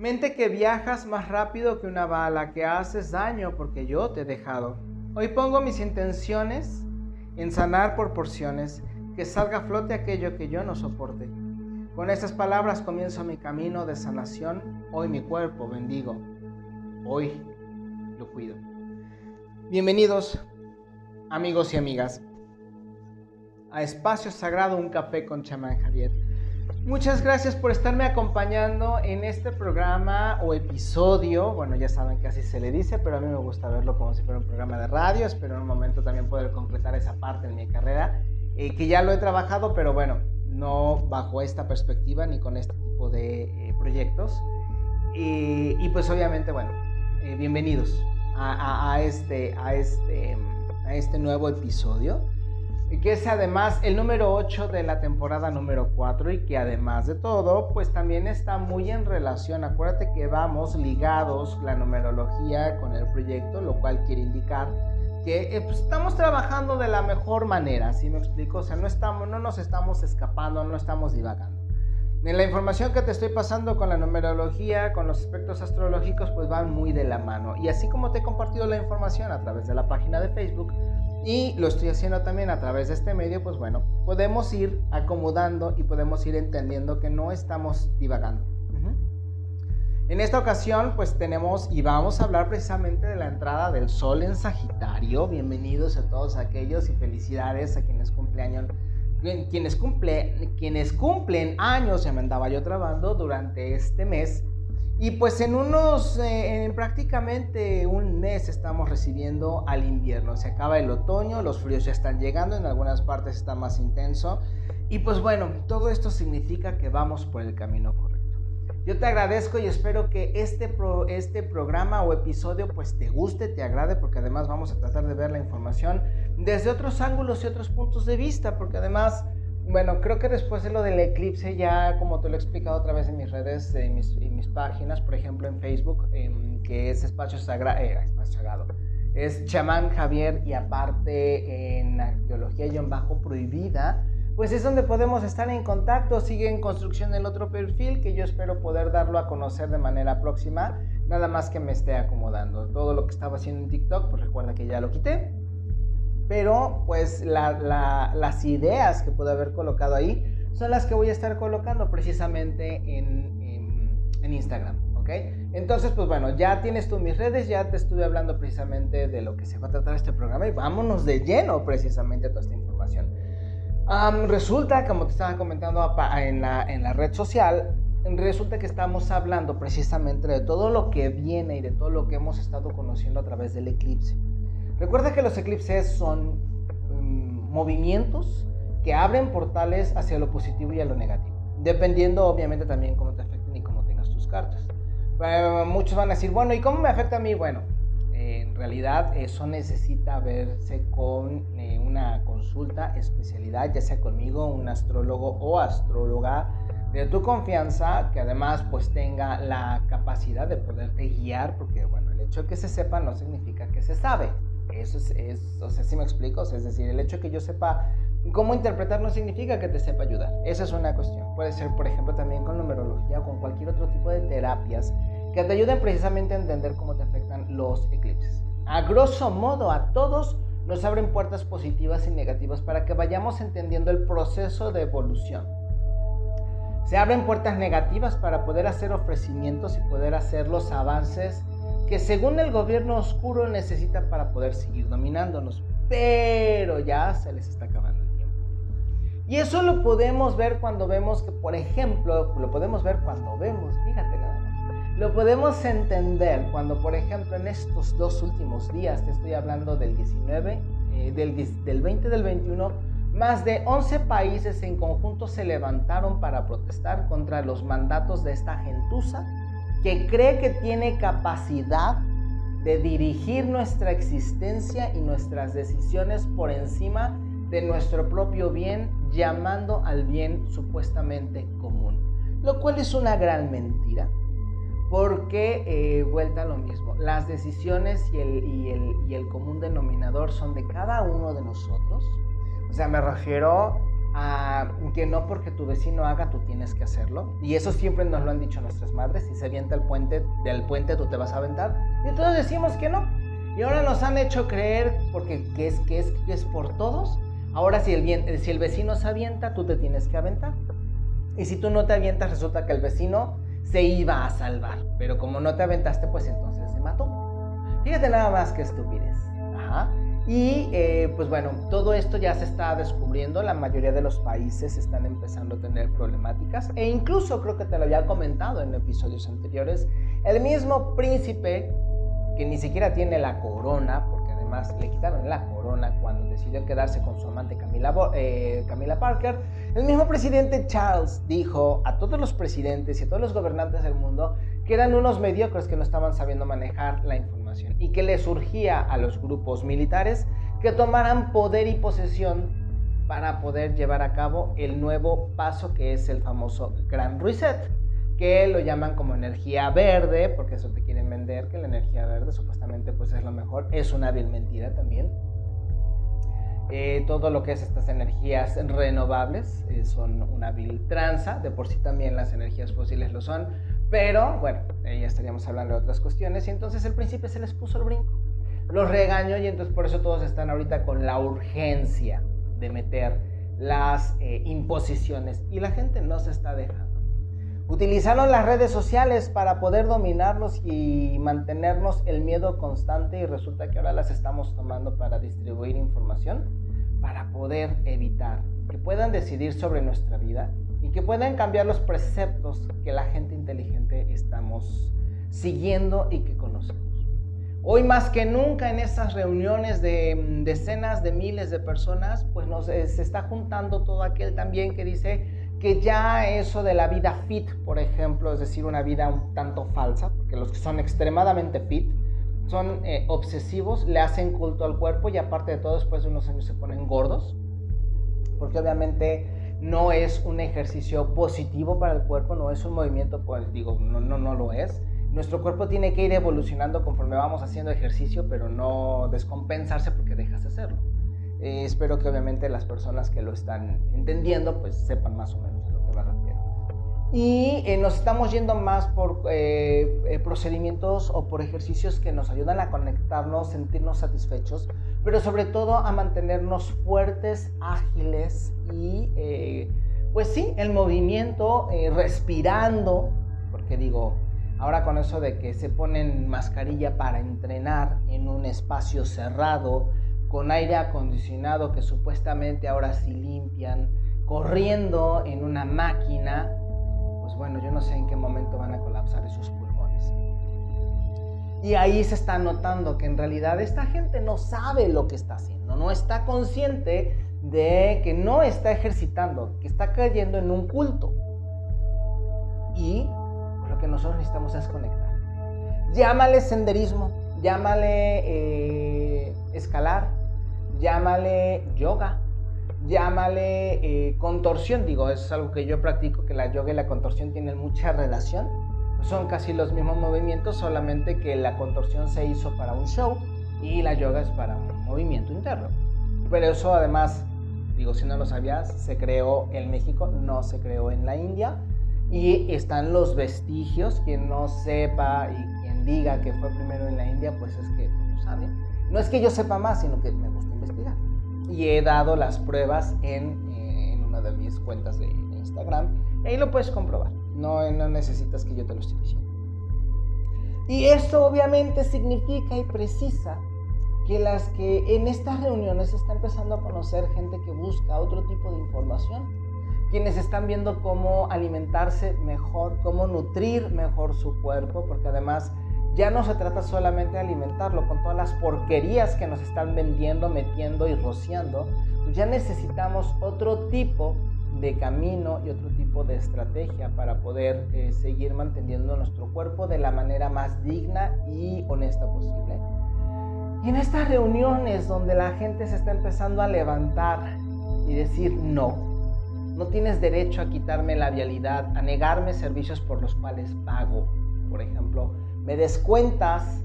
Mente que viajas más rápido que una bala, que haces daño porque yo te he dejado. Hoy pongo mis intenciones en sanar por porciones, que salga a flote aquello que yo no soporte. Con estas palabras comienzo mi camino de sanación. Hoy mi cuerpo bendigo. Hoy lo cuido. Bienvenidos, amigos y amigas, a Espacio Sagrado, un café con chamán Javier. Muchas gracias por estarme acompañando en este programa o episodio. Bueno, ya saben que así se le dice, pero a mí me gusta verlo como si fuera un programa de radio. Espero en un momento también poder concretar esa parte en mi carrera, eh, que ya lo he trabajado, pero bueno, no bajo esta perspectiva ni con este tipo de eh, proyectos. y pues obviamente, bueno, eh, bienvenidos a, este, a, este, a este nuevo episodio, que es además el número 8 de la temporada número 4 y que además de todo, pues también está muy en relación, acuérdate que vamos ligados la numerología con el proyecto, lo cual quiere indicar que eh, pues, estamos trabajando de la mejor manera, ¿sí me explico? O sea, no, estamos, no nos estamos escapando, no estamos divagando. En la información que te estoy pasando con la numerología, con los aspectos astrológicos, pues van muy de la mano. Y así como te he compartido la información a través de la página de Facebook y lo estoy haciendo también a través de este medio, pues bueno, podemos ir acomodando y podemos ir entendiendo que no estamos divagando. En esta ocasión, pues tenemos y vamos a hablar precisamente de la entrada del Sol en Sagitario. Bienvenidos a todos aquellos y felicidades a quienes cumpleaños quienes, cumple, quienes cumplen años, ya me andaba yo trabando durante este mes. Y pues en unos, eh, en prácticamente un mes estamos recibiendo al invierno. Se acaba el otoño, los fríos ya están llegando, en algunas partes está más intenso. Y pues bueno, todo esto significa que vamos por el camino correcto. Yo te agradezco y espero que este, este programa o episodio pues te guste, te agrade, porque además vamos a tratar de ver la información desde otros ángulos y otros puntos de vista, porque además, bueno, creo que después de lo del eclipse ya, como te lo he explicado otra vez en mis redes y mis, mis, páginas, por ejemplo en Facebook, em, que es eh, Espacio Sagrado, es Chamán Javier y aparte en Arqueología-Bajo Prohibida, pues es donde podemos estar en contacto. Sigue en construcción el otro perfil que yo espero poder darlo a conocer de manera próxima, nada más que me esté acomodando. Todo lo que estaba haciendo en TikTok, pues recuerda que ya lo quité. Pero pues las ideas que puedo haber colocado ahí son las que voy a estar colocando precisamente en, en, Instagram. ¿ok? Entonces, pues bueno, ya tienes tú mis redes, ya te estuve hablando precisamente de lo que se va a tratar este programa y vámonos de lleno precisamente a toda esta información resulta, como te estaba comentando en la, en la red social, resulta que estamos hablando precisamente de todo lo que viene y de todo lo que hemos estado conociendo a través del eclipse. Recuerda que los eclipses son mm, movimientos que abren portales hacia lo positivo y a lo negativo, dependiendo obviamente también cómo te afecten y cómo tengas tus cartas. Eh, muchos van a decir, bueno, ¿y cómo me afecta a mí? Bueno, en realidad eso necesita verse con eh, una consulta especialidad, ya sea conmigo, un astrólogo o astróloga de tu confianza, que además pues tenga la capacidad de poderte guiar, porque bueno, el hecho de que se sepa no significa que se sabe. Eso es, es o sea, si me explico, es decir, el hecho de que yo sepa cómo interpretar no significa que te sepa ayudar. Esa es una cuestión. Puede ser, por ejemplo, también con numerología o con cualquier otro tipo de terapias que te ayuden precisamente a entender cómo te afectan los eclipses. A grosso modo, a todos nos abren puertas positivas y negativas para que vayamos entendiendo el proceso de evolución. Se abren puertas negativas para poder hacer ofrecimientos y poder hacer los avances que según el gobierno oscuro necesita para poder seguir dominándonos. Pero ya se les está acabando el tiempo. Y eso lo podemos ver cuando vemos que, por ejemplo, lo podemos ver cuando vemos, fíjate nada lo podemos entender cuando, por ejemplo, en estos dos últimos días, te estoy hablando del 19, eh, del, del 20 del 21, más de 11 países en conjunto se levantaron para protestar contra los mandatos de esta gentuza que cree que tiene capacidad de dirigir nuestra existencia y nuestras decisiones por encima de nuestro propio bien, llamando al bien supuestamente común, lo cual es una gran mentira porque eh, vuelta a lo mismo, las decisiones y el, y, el, y el, común denominador son de cada uno de nosotros. O sea, me refiero a que no porque tu vecino haga, tú tienes que hacerlo. Y eso siempre nos lo han dicho nuestras madres. Si se avienta el puente, del puente tú te vas a aventar. Y todos decimos que no. Y ahora nos han hecho creer, porque que es, que es, que es por todos. Ahora si el, si el vecino se avienta, tú te tienes que aventar. Y si tú no te avientas, resulta que el vecino se iba a salvar. Pero como no te aventaste, pues entonces se mató. Fíjate nada más que estupidez. Ajá. Y eh, pues bueno, todo esto ya se está descubriendo, la mayoría de los países están empezando a tener problemáticas. E incluso creo que te lo había comentado en episodios anteriores, el mismo príncipe que ni siquiera tiene la corona, porque además le quitaron la corona cuando decidió quedarse con su amante Camila, eh, Camila Parker, el mismo presidente Charles dijo a todos los presidentes y a todos los gobernantes del mundo que eran unos mediocres que no estaban sabiendo manejar la información y que le surgía a los grupos militares que tomaran poder y posesión para poder llevar a cabo el nuevo paso que es el famoso Gran Reset, que lo llaman como energía verde, porque eso te quieren vender, que la energía verde supuestamente pues es lo mejor, es una vil mentira también. Eh, todo lo que es estas energías renovables eh, son una vil tranza, de por sí también las energías fósiles lo son, pero bueno, ya estaríamos hablando de otras cuestiones y entonces el príncipe se les puso el brinco. Los regañó y entonces por eso todos están ahorita con la urgencia de meter las eh, imposiciones y la gente no se está dejando. Utilizaron las redes sociales para poder dominarnos y mantenernos el miedo constante y resulta que ahora las estamos tomando para distribuir información, para poder evitar que puedan decidir sobre nuestra vida y que puedan cambiar los preceptos que la gente inteligente estamos siguiendo y que conocemos. Hoy más que nunca en esas reuniones de mm, decenas de miles de personas, pues nos, eh, se está juntando todo aquel también que dice que ya eso de la vida fit, por ejemplo, es decir, una vida un tanto falsa, porque los que son extremadamente fit son eh, obsesivos, le hacen culto al cuerpo y aparte de todo después de unos años se ponen gordos, porque obviamente no es un ejercicio positivo para el cuerpo, no es un movimiento, pues digo, no, no, no lo es. Nuestro cuerpo tiene que ir evolucionando conforme vamos haciendo ejercicio, pero no descompensarse porque dejas de hacerlo. Eh, espero que obviamente las personas que lo están entendiendo pues sepan más o menos Y eh, nos estamos yendo más por eh, procedimientos o por ejercicios que nos ayudan a conectarnos, sentirnos satisfechos, pero sobre todo a mantenernos fuertes, ágiles y, eh, pues sí, el movimiento, eh, respirando, porque digo, ahora con eso de que se ponen mascarilla para entrenar en un espacio cerrado, con aire acondicionado que supuestamente ahora sí limpian, corriendo en una máquina, pues bueno, yo no sé en qué momento van a colapsar esos y ahí se está notando que en realidad esta gente no sabe lo que está haciendo, no está consciente de que no está ejercitando, que está cayendo en un culto. Y lo que nosotros necesitamos es conectar. Llámale senderismo, llámale eh, escalar, llámale yoga, llámale eh, contorsión. Digo, es algo que yo practico, que la yoga y la contorsión tienen mucha relación son casi los mismos movimientos, solamente que la contorsión se hizo para un show y la yoga es para un movimiento interno. Pero eso además, digo, si no lo sabías, se creó en México, no se creó en la India. Y están los vestigios, quien no sepa y quien diga que fue primero en la India, pues es que no sabe. No es que yo sepa más, sino que me gusta. Y he dado las pruebas en, eh, en una de mis cuentas de Instagram. Y ahí lo puedes comprobar. No, no necesitas que yo te lo esté diciendo. Y esto obviamente significa y precisa que las que en estas reuniones está empezando a conocer gente que busca otro tipo de información, quienes están viendo cómo alimentarse mejor, cómo nutrir mejor su cuerpo, porque además ya no se trata solamente de alimentarlo con todas las porquerías que nos están vendiendo, metiendo y rociando, pues ya necesitamos otro tipo de camino y otro tipo de estrategia para poder eh, seguir manteniendo nuestro cuerpo de la manera más digna y honesta posible. Y en estas reuniones donde la gente se está empezando a levantar y decir no, no tienes derecho a quitarme la vialidad, a negarme servicios por los cuales pago. Por ejemplo, me descuentas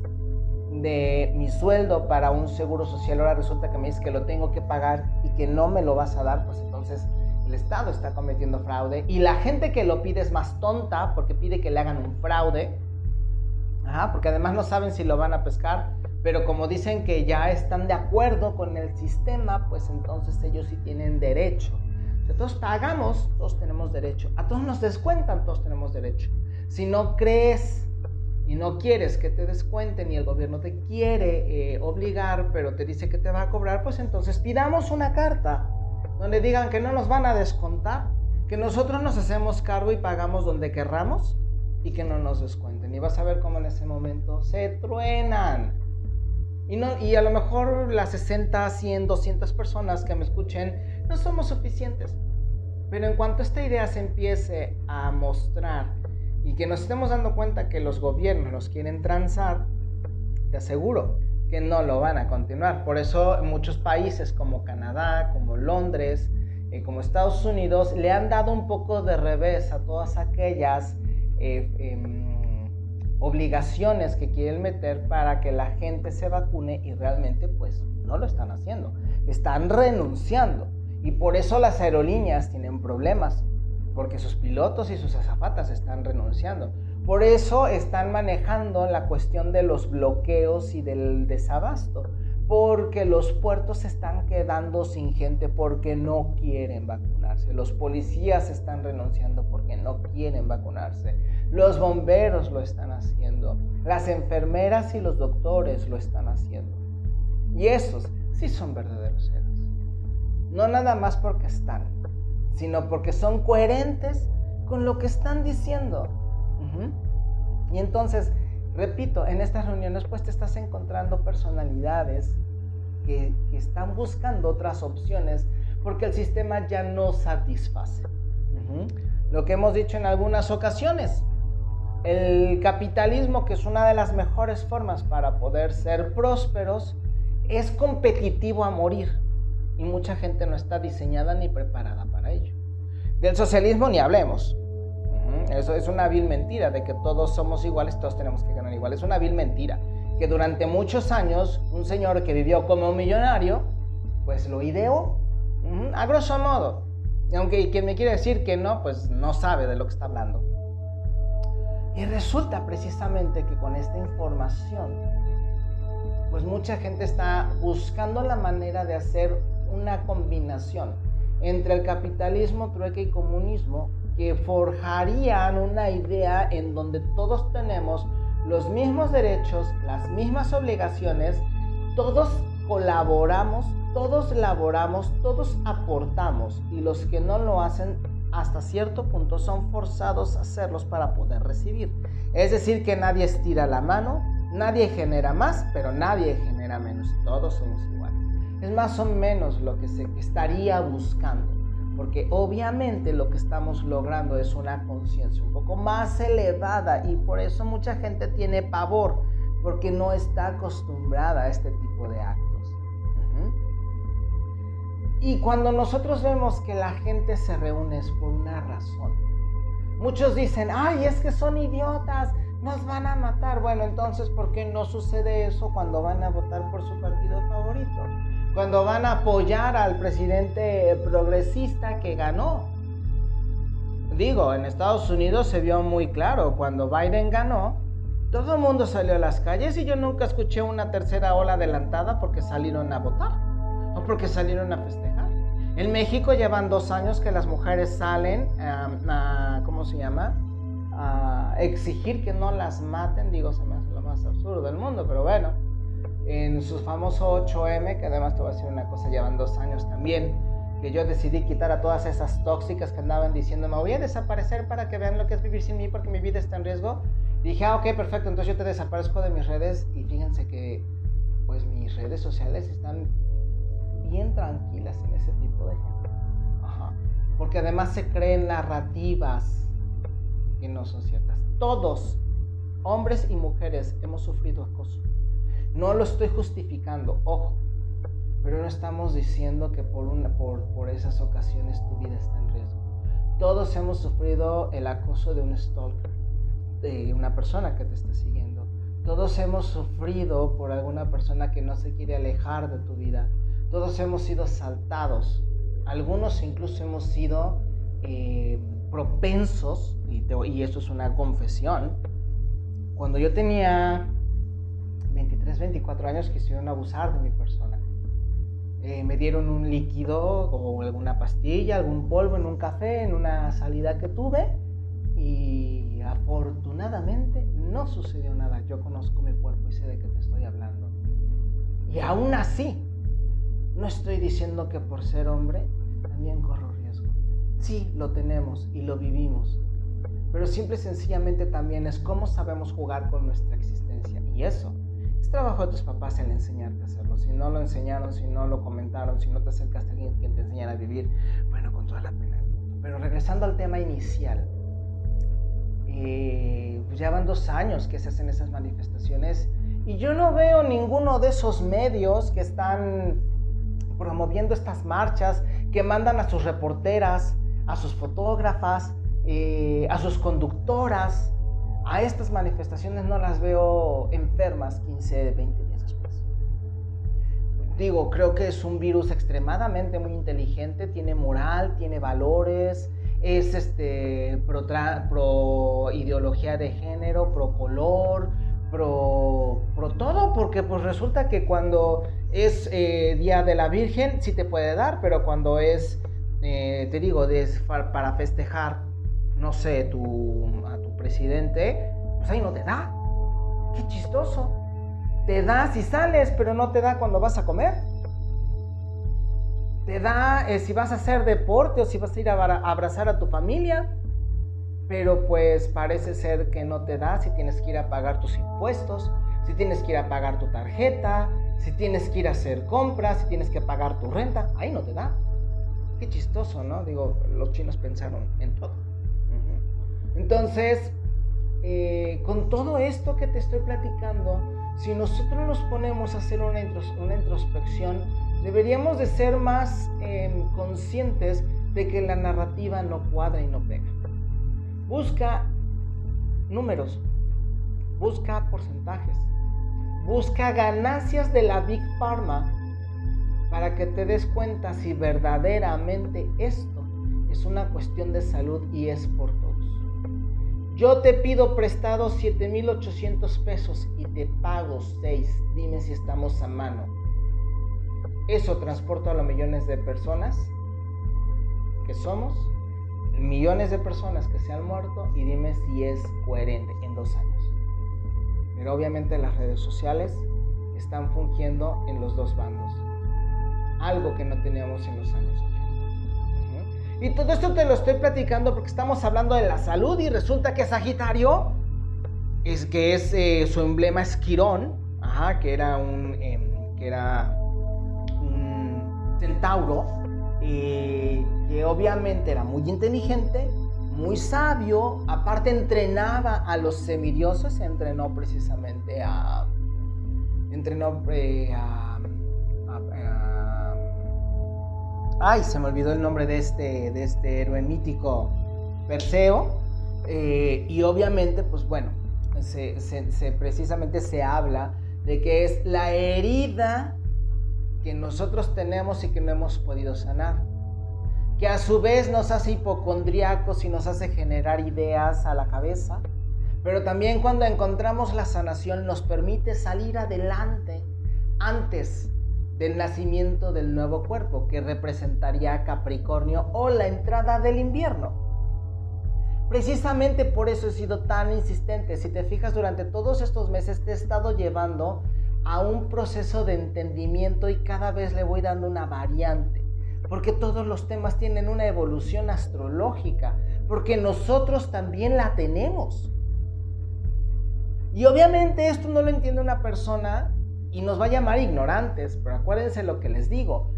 de mi sueldo para un seguro social, ahora resulta que me dices que lo tengo que pagar y que no me lo vas a dar, pues entonces el Estado está cometiendo fraude y la gente que lo pide es más tonta porque pide que le hagan un fraude, porque además no saben si lo van a pescar, pero como dicen que ya están de acuerdo con el sistema, pues entonces ellos sí tienen derecho. Si todos pagamos, todos tenemos derecho. A todos nos descuentan, todos tenemos derecho. Si no crees y no quieres que te descuenten y el gobierno te quiere eh, obligar, pero te dice que te va a cobrar, pues entonces pidamos una carta donde digan que no nos van a descontar, que nosotros nos hacemos cargo y pagamos donde querramos y que no nos descuenten. Y vas a ver cómo en ese momento se truenan. Y, no, y a lo mejor las 60, 100, 200 personas que me escuchen no somos suficientes. Pero en cuanto esta idea se empiece a mostrar y que nos estemos dando cuenta que los gobiernos nos quieren transar, te aseguro que no lo van a continuar. Por eso muchos países como Canadá, como Londres, eh, como Estados Unidos, le han dado un poco de revés a todas aquellas eh, em, obligaciones que quieren meter para que la gente se vacune y realmente pues no lo están haciendo. Están renunciando. Y por eso las aerolíneas tienen problemas porque sus pilotos y sus azafatas están renunciando. Por eso están manejando la cuestión de los bloqueos y del desabasto, porque los puertos están quedando sin gente porque no quieren vacunarse. Los policías están renunciando porque no quieren vacunarse. Los bomberos lo están haciendo. Las enfermeras y los doctores lo están haciendo. Y esos sí son verdaderos héroes. No nada más porque están, sino porque son coherentes con lo que están diciendo. Y entonces, repito, en estas reuniones pues te estás encontrando personalidades que, están buscando otras opciones porque el sistema ya no satisface. Lo que hemos dicho en algunas ocasiones, el capitalismo, que es una de las mejores formas para poder ser prósperos, es competitivo a morir y mucha gente no está diseñada ni preparada Del socialismo ni hablemos. Eso es una vil mentira de que todos somos iguales, todos tenemos que ganar igual. Es una vil mentira. Que durante muchos años un señor que vivió como un millonario, pues lo ideó, a grosso modo. Y aunque quien me quiere decir que no, pues no sabe de lo que está hablando. Y resulta precisamente que con esta información, pues mucha gente está buscando la manera de hacer una combinación entre el capitalismo, trueque y comunismo que forjarían una idea en donde todos tenemos los mismos derechos, las mismas obligaciones, todos colaboramos, todos laboramos, todos aportamos y los que no lo hacen hasta cierto punto son forzados a hacerlos para poder recibir. Es decir, que nadie estira la mano, nadie genera más, pero nadie genera menos, todos somos iguales. Es más o menos lo que se estaría buscando, porque obviamente lo que estamos logrando es una conciencia un poco más elevada y por eso mucha gente tiene pavor, porque no está acostumbrada a este tipo de actos. Y cuando nosotros vemos que la gente se reúne es por una razón. Muchos dicen, ay, es que son idiotas, nos van a matar. Bueno, entonces, ¿por qué no sucede eso cuando van a votar por su partido favorito? Cuando van a apoyar al presidente progresista que ganó. Digo, en Estados Unidos se vio muy claro, cuando Biden ganó, todo el mundo salió a las calles y yo nunca escuché una tercera ola adelantada porque salieron a votar o porque salieron a festejar. En México llevan dos años que las mujeres salen a, ¿cómo se llama? A exigir que no las maten. Digo, se me hace lo más absurdo del mundo, pero bueno en su famoso 8M, que además te voy a decir una cosa, llevan dos años también, que yo decidí quitar a todas esas tóxicas que andaban diciendo, me voy a desaparecer para que vean lo que es vivir sin mí porque mi vida está en riesgo. dije, ah, ok, perfecto, entonces yo te desaparezco de mis redes y fíjense que pues mis redes sociales están bien tranquilas en ese tipo de gente. Ajá. Porque además se creen narrativas que no son ciertas. Todos, hombres y mujeres, hemos sufrido acoso. No lo estoy justificando, ojo, pero no estamos diciendo que por, una, por, por esas ocasiones tu vida está en riesgo. Todos hemos sufrido el acoso de un stalker, de una persona que te está siguiendo. Todos hemos sufrido por alguna persona que no se quiere alejar de tu vida. Todos hemos sido asaltados algunos incluso hemos sido eh, propensos, y, y eso es una confesión, cuando yo tenía 23, 24 años quisieron abusar de mi persona. Eh, me dieron un líquido o alguna pastilla, algún polvo en un café, en una salida que tuve y afortunadamente no sucedió nada. Yo conozco mi cuerpo y sé de qué te estoy hablando. Y aún así, no estoy diciendo que por ser hombre también corro riesgo. Sí, lo tenemos y lo vivimos. Pero simple y sencillamente también es cómo sabemos jugar con nuestra existencia. Y eso es trabajo de tus papás el enseñarte a hacerlo. Si no lo enseñaron, si no lo comentaron, si no te acercaste a alguien que te enseñara a vivir, bueno, con toda la pena del mundo. Pero regresando al tema inicial, eh, pues ya van dos años que se hacen esas manifestaciones y yo no veo ninguno de esos medios que están promoviendo estas marchas, que mandan a sus reporteras, a sus fotógrafas, eh, a sus conductoras, a estas manifestaciones no las veo enfermas 15, 20 días después. Digo, creo que es un virus extremadamente muy inteligente, tiene moral, tiene valores, es este, pro, ideología de género, pro color, pro, todo, porque pues resulta que cuando es eh, Día de la Virgen sí te puede dar, pero cuando es, eh, te digo, para festejar, no sé, tu presidente, pues ahí no te da. Qué chistoso. Te da si sales, pero no te da cuando vas a comer. Te da eh, si vas a hacer deporte o si vas a ir a abrazar a tu familia pero pues parece ser que no te da si tienes que ir a pagar tus impuestos, si tienes que ir a pagar tu tarjeta, si tienes que ir a hacer compras, si tienes que pagar tu renta, ahí no te da. Qué chistoso, ¿no? Digo, los chinos pensaron en todo. Entonces, eh, con todo esto que te estoy platicando, si nosotros nos ponemos a hacer una, introspección, deberíamos de ser más em, conscientes de que la narrativa no cuadra y no pega. Busca números, busca porcentajes, busca ganancias de la Big Pharma para que te des cuenta si verdaderamente esto es una cuestión de salud y es por todos. Yo te pido prestado 7.800 pesos y te pago 6. Dime si estamos a mano. ¿Eso transporta a los millones de personas que somos? millones de personas que se han muerto y dime si es coherente en dos años. Pero obviamente las redes sociales están fungiendo en los dos bandos. Algo que no teníamos en los años 80. Y todo esto te lo estoy platicando porque estamos hablando de la salud y resulta que Sagitario es que es eh, su emblema es Quirón, que era un em, que era un centauro. Eh, que obviamente era muy inteligente, muy sabio, aparte entrenaba a los semidioses, entrenó precisamente a... entrenó eh, a, ay, se me olvidó el nombre de este, de este héroe mítico, Perseo, eh, y obviamente, pues bueno, se, precisamente se habla de que es la herida que nosotros tenemos y que no hemos podido sanar que a su vez nos hace hipocondriacos y nos hace generar ideas a la cabeza, pero también cuando encontramos la sanación nos permite salir adelante antes del nacimiento del nuevo cuerpo que representaría Capricornio o la entrada del invierno. Precisamente por eso he sido tan insistente. Si te fijas, durante todos estos meses te he estado llevando a un proceso de entendimiento y cada vez le voy dando una variante porque todos los temas tienen una evolución astrológica, porque nosotros también la tenemos. Y obviamente esto no lo entiende una persona y nos va a llamar ignorantes, pero acuérdense lo que les digo.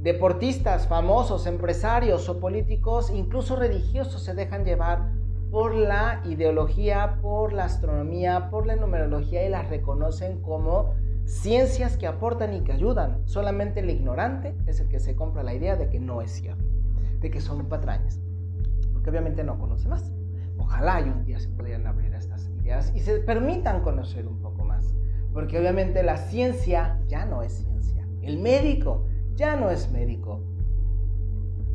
Deportistas, famosos, empresarios o políticos, incluso religiosos, se dejan llevar por la ideología, por la astronomía, por la numerología y las reconocen como ciencias que aportan y que ayudan. Solamente el ignorante es el que se compra la idea de que no es cierto, de que son patrañas, porque obviamente no conoce más. Ojalá y un día se pudieran abrir estas ideas y se permitan conocer un poco porque obviamente la ciencia ya no es ciencia, el médico ya no es médico.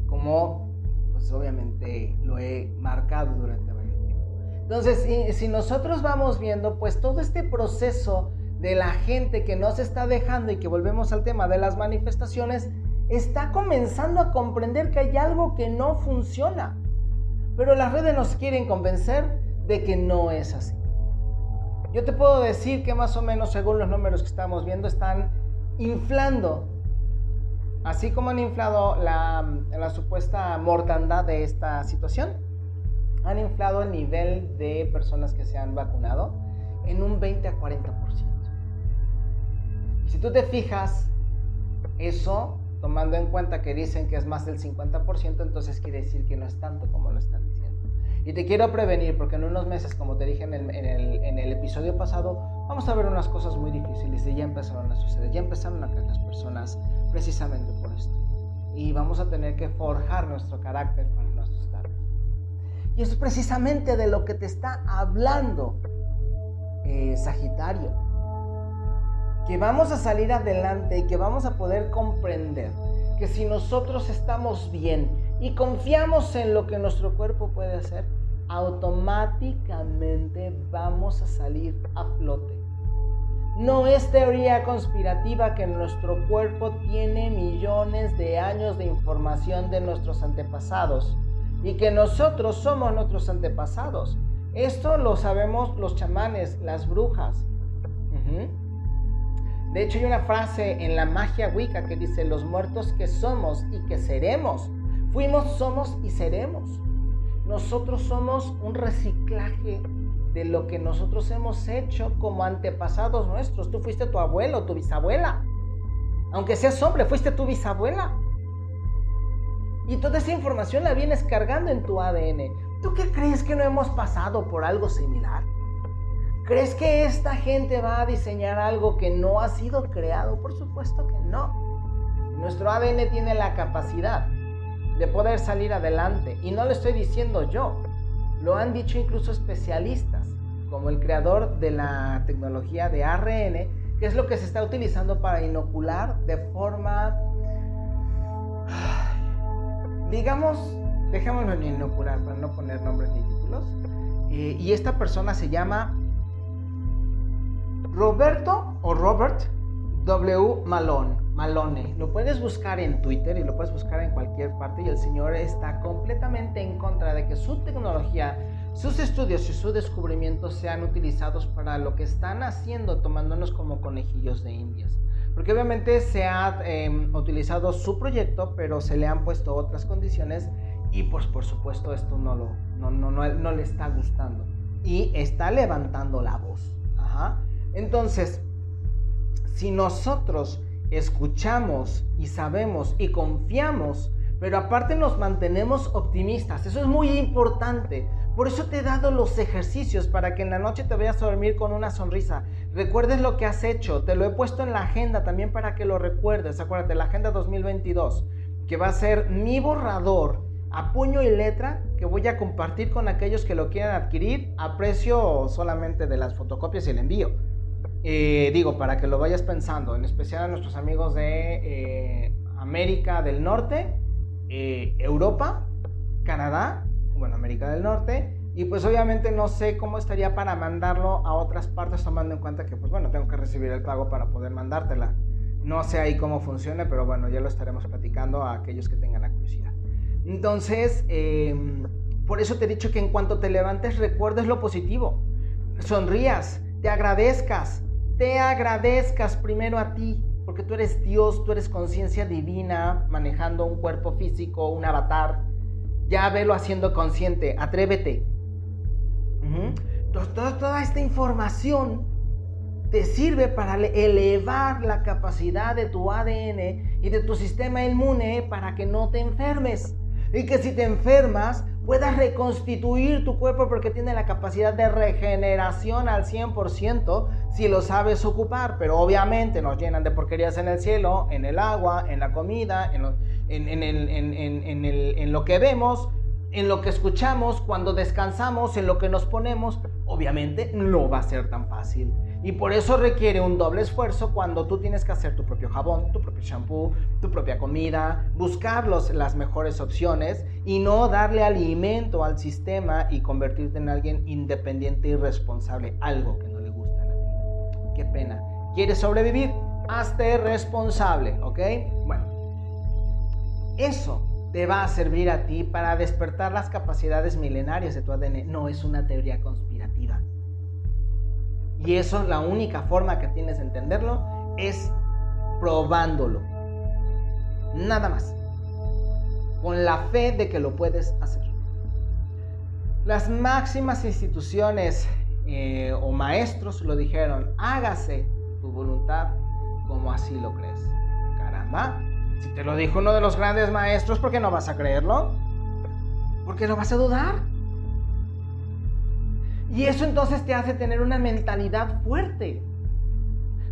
como pues obviamente lo he marcado durante varios tiempo. Entonces, si nosotros vamos viendo, pues todo este proceso de la gente que no se está dejando y que volvemos al tema de las manifestaciones, está comenzando a comprender que hay algo que no funciona. Pero las redes nos quieren convencer de que no es así. Yo te puedo decir que más o menos según los números que estamos viendo están inflando, así como han inflado la, la supuesta mortandad de esta situación, han inflado el nivel de personas que se han vacunado en un 20 a 40%. Y si tú te fijas, eso tomando en cuenta que dicen que es más del 50%, entonces quiere decir que no es tanto como lo están diciendo. Y te quiero prevenir porque en unos meses, como te dije en el, episodio pasado, vamos a ver unas cosas muy difíciles y ya empezaron a suceder, ya empezaron a caer las personas precisamente por esto. Y vamos a tener que forjar nuestro carácter para no asustarnos. Y eso es precisamente de lo que te está hablando eh, Sagitario que vamos a salir adelante y que vamos a poder comprender que si nosotros estamos bien y confiamos en lo que nuestro cuerpo puede hacer, automáticamente vamos a salir a flote. No es teoría conspirativa que nuestro cuerpo tiene millones de años de información de nuestros antepasados y que nosotros somos nuestros antepasados. Esto lo sabemos los chamanes, las brujas. De hecho, hay una frase en la magia Wicca que dice, los muertos que somos y que seremos. Fuimos, somos y seremos. Nosotros somos un reciclaje de lo que nosotros hemos hecho como antepasados nuestros. Tú fuiste tu abuelo, tu bisabuela. Aunque seas hombre, fuiste tu bisabuela. Y toda esa información la vienes cargando en tu ADN. ¿Tú qué crees que no hemos pasado por algo similar? ¿Crees que esta gente va a diseñar algo que no ha sido creado? Por supuesto que no. Nuestro ADN tiene la capacidad de poder salir adelante. Y no lo estoy diciendo yo. Lo han dicho incluso especialistas, como el creador de la tecnología de ARN, que es lo que se está utilizando para inocular de forma, digamos, dejémoslo en inocular para no poner nombres ni títulos. Eh, y esta persona se llama Roberto o Robert W. Malone, Malone. Lo puedes buscar en Twitter y lo puedes buscar en cualquier parte y el señor está completamente en contra de que su tecnología, sus estudios y sus descubrimientos sean utilizados para lo que están haciendo, tomándonos como conejillos de indias. Porque obviamente se ha em, utilizado su proyecto, pero se le han puesto otras condiciones y pues por supuesto esto no, lo, no, no, no, no le está gustando. Y está levantando la voz. Ajá. Entonces, si nosotros escuchamos y sabemos y confiamos, pero aparte nos mantenemos optimistas, eso es muy importante. Por eso te he dado los ejercicios para que en la noche te vayas a dormir con una sonrisa. Recuerdes lo que has hecho, te lo he puesto en la agenda también para que lo recuerdes. Acuérdate, la agenda 2022, que va a ser mi borrador a puño y letra que voy a compartir con aquellos que lo quieran adquirir a precio solamente de las fotocopias y el envío. Eh, digo, para que lo vayas pensando, en especial a nuestros amigos de eh, América del Norte, eh, Europa, Canadá, bueno, América del Norte, y pues obviamente no sé cómo estaría para mandarlo a otras partes tomando en cuenta que pues bueno, tengo que recibir el pago para poder mandártela. No sé ahí cómo funcione, pero bueno, ya lo estaremos platicando a aquellos que tengan la curiosidad. Entonces, em, por eso te he dicho que en cuanto te levantes recuerdes lo positivo, sonrías, te agradezcas, te agradezcas primero a ti, porque tú eres Dios, tú eres conciencia divina, manejando un cuerpo físico, un avatar. Ya velo haciendo consciente, atrévete. toda, toda esta información te sirve para elevar la capacidad de tu ADN y de tu sistema inmune para que no te enfermes. Y que si te enfermas, puedas reconstituir tu cuerpo porque tiene la capacidad de regeneración al 100% si lo sabes ocupar. Pero obviamente nos llenan de porquerías en el cielo, en el agua, en la comida, en lo, que vemos, en lo que escuchamos, cuando descansamos, en lo que nos ponemos. Obviamente no va a ser tan fácil. Y por eso requiere un doble esfuerzo cuando tú tienes que hacer tu propio jabón, tu propio shampoo, tu propia comida, buscar las mejores opciones y no darle alimento al sistema y convertirte en alguien independiente y responsable, algo que no Qué pena. ¿Quieres sobrevivir? Hazte responsable, ¿ok? Bueno, eso te va a servir a ti para despertar las capacidades milenarias de tu ADN. No es una teoría conspirativa. Y eso, la única forma que tienes de entenderlo es probándolo. Nada más. Con la fe de que lo puedes hacer. Las máximas instituciones eh, o maestros lo dijeron, hágase tu voluntad como así lo crees. Caramba, si te lo dijo uno de los grandes maestros, ¿por qué no vas a creerlo? ¿Por qué no vas a dudar? Y eso entonces te hace tener una mentalidad fuerte.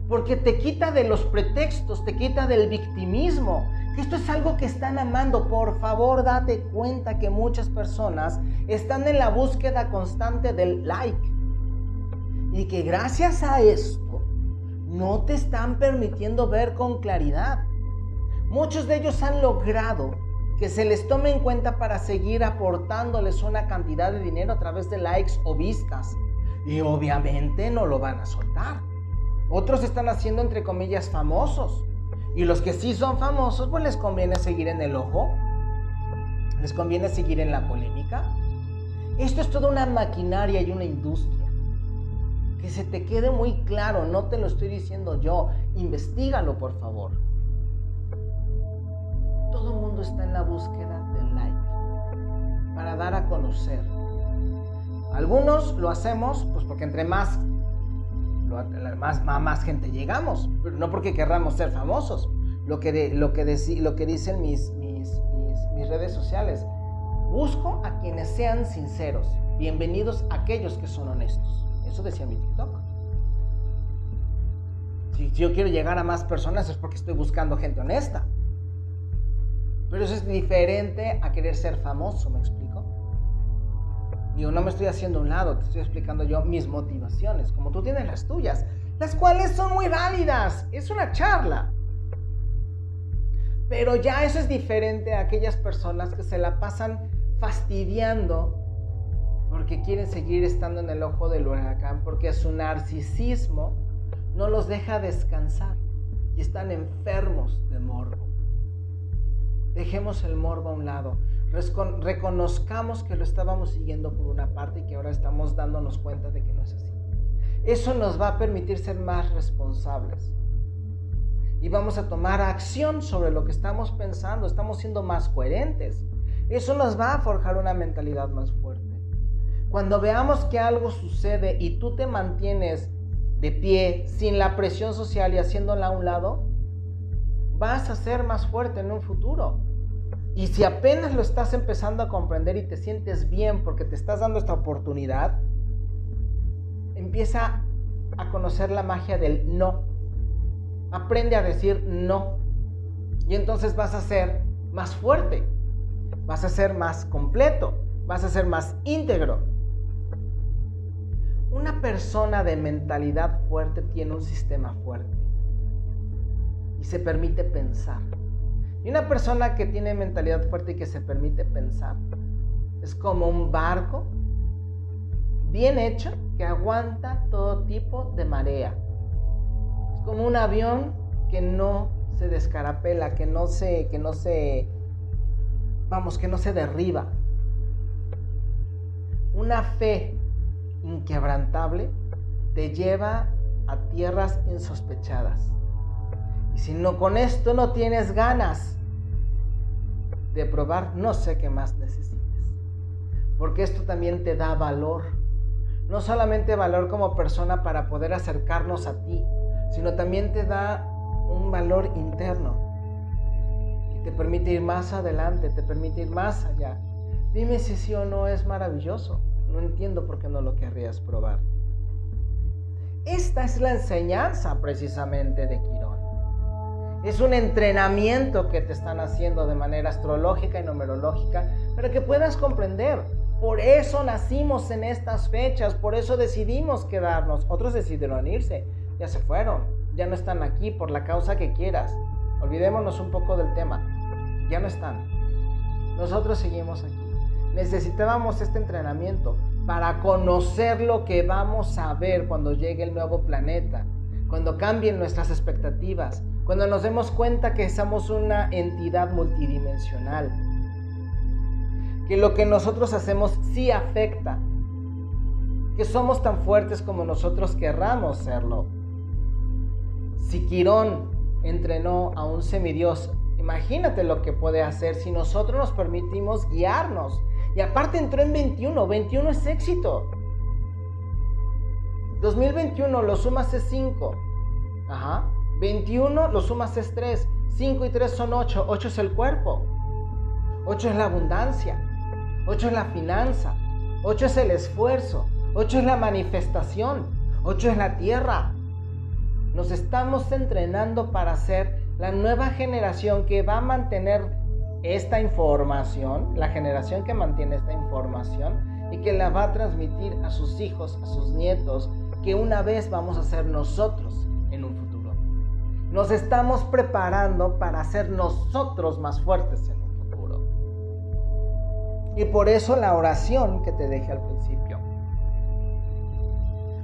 Porque te quita de los pretextos, te quita del victimismo. Esto es algo que están amando. Por favor, date cuenta que muchas personas están en la búsqueda constante del like. Y que gracias a esto no te están permitiendo ver con claridad. Muchos de ellos han logrado que se les tome en cuenta para seguir aportándoles una cantidad de dinero a través de likes o vistas. Y obviamente no lo van a soltar. Otros están haciendo entre comillas famosos. Y los que sí son famosos, pues les conviene seguir en el ojo. Les conviene seguir en la polémica. Esto es toda una maquinaria y una industria. Que se te quede muy claro, no te lo estoy diciendo yo. Investígalo, por favor todo el mundo está en la búsqueda del like para dar a conocer. Algunos lo hacemos pues porque entre más, más, más gente llegamos, pero no porque querramos ser famosos. Lo que, lo que, lo que dicen mis, mis, mis, redes sociales, busco a quienes sean sinceros. Bienvenidos a aquellos que son honestos. Eso decía mi TikTok. Si yo quiero llegar a más personas es porque estoy buscando gente honesta. Pero eso es diferente a querer ser famoso, ¿me explico? Digo, no me estoy haciendo un lado, te estoy explicando yo mis motivaciones, como tú tienes las tuyas, las cuales son muy válidas. Es una charla. Pero ya eso es diferente a aquellas personas que se la pasan fastidiando porque quieren seguir estando en el ojo del huracán, porque su narcisismo no los deja descansar y están enfermos de morbo. Dejemos el morbo a un lado. Reconozcamos que lo estábamos siguiendo por una parte y que ahora estamos dándonos cuenta de que no es así. Eso nos va a permitir ser más responsables. Y vamos a tomar acción sobre lo que estamos pensando. Estamos siendo más coherentes. Eso nos va a forjar una mentalidad más fuerte. Cuando veamos que algo sucede y tú te mantienes de pie, sin la presión social y haciéndola a un lado, vas a ser más fuerte en un futuro. Y si apenas lo estás empezando a comprender y te sientes bien porque te estás dando esta oportunidad, empieza a conocer la magia del no. Aprende a decir no. Y entonces vas a ser más fuerte, vas a ser más completo, vas a ser más íntegro. Una persona de mentalidad fuerte tiene un sistema fuerte y se permite pensar. Y una persona que tiene mentalidad fuerte y que se permite pensar es como un barco bien hecho que aguanta todo tipo de marea. Es como un avión que no se descarapela, que no se, que no se, vamos, que no se derriba. Una fe inquebrantable te lleva a tierras insospechadas. Y si no con esto no tienes ganas de probar, no sé qué más necesites. Porque esto también te da valor. No solamente valor como persona para poder acercarnos a ti, sino también te da un valor interno. Y te permite ir más adelante, te permite ir más allá. Dime si sí o no es maravilloso. No entiendo por qué no lo querrías probar. Esta es la enseñanza precisamente de Quirón. Es un entrenamiento que te están haciendo de manera astrológica y numerológica para que puedas comprender Por eso nacimos en estas fechas, por eso decidimos quedarnos. Otros decidieron irse, ya se fueron, ya no están aquí por la causa que quieras. Olvidémonos un poco del tema, ya no están. Nosotros seguimos aquí. Necesitábamos este entrenamiento para conocer lo que vamos a ver cuando llegue el nuevo planeta, cuando cambien nuestras expectativas, cuando nos demos cuenta que somos una entidad multidimensional, que lo que nosotros hacemos sí afecta, que somos tan fuertes como nosotros querramos serlo. Si Quirón entrenó a un semidios, imagínate lo que puede hacer si nosotros nos permitimos guiarnos. Y aparte entró en 21, 21 es éxito. 2021 lo sumas es 5. Ajá. 21 lo sumas es 3. 5 y 3 son 8. 8 es el cuerpo. 8 es la abundancia. 8 es la finanza. 8 es el esfuerzo. 8 es la manifestación. 8 es la tierra. Nos estamos entrenando para ser la nueva generación que va a mantener esta información, la generación que mantiene esta información y que la va a transmitir a sus hijos, a sus nietos, que una vez vamos a ser nosotros en un futuro. Nos estamos preparando para ser nosotros más fuertes en un futuro. Y por eso la oración que te dejé al principio.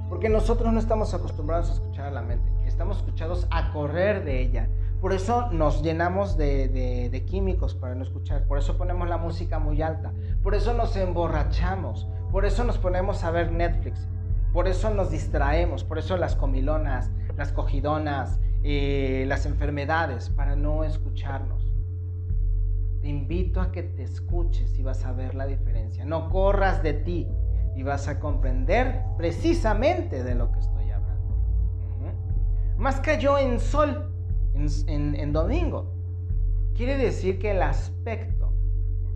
Porque nosotros no estamos acostumbrados a escuchar a la mente, estamos escuchados a correr de ella. Por eso nos llenamos de, de, químicos para no escuchar. Por eso ponemos la música muy alta. Por eso nos emborrachamos. Por eso nos ponemos a ver Netflix. Por eso nos distraemos. Por eso las comilonas, las cogidonas, eh, las enfermedades, para no escucharnos. Te invito a que te escuches y vas a ver la diferencia. No corras de ti y vas a comprender precisamente de lo que estoy hablando. Más cayó en sol en, domingo. Quiere decir que el aspecto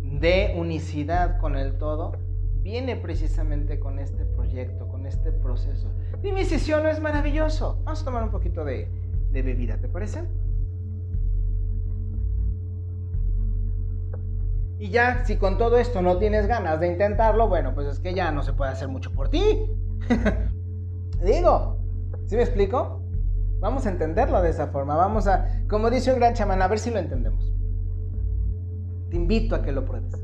de unicidad con el todo viene precisamente con este proyecto, con este proceso. Dime si no es maravilloso. Vamos a tomar un poquito de, de bebida, ¿te parece? Y ya, si con todo esto no tienes ganas de intentarlo, bueno, pues es que ya no se puede hacer mucho por ti. Digo, ¿sí me explico? Vamos a entenderlo de esa forma. Vamos a, como dice un gran chamán, a ver si lo entendemos. Te invito a que lo pruebes.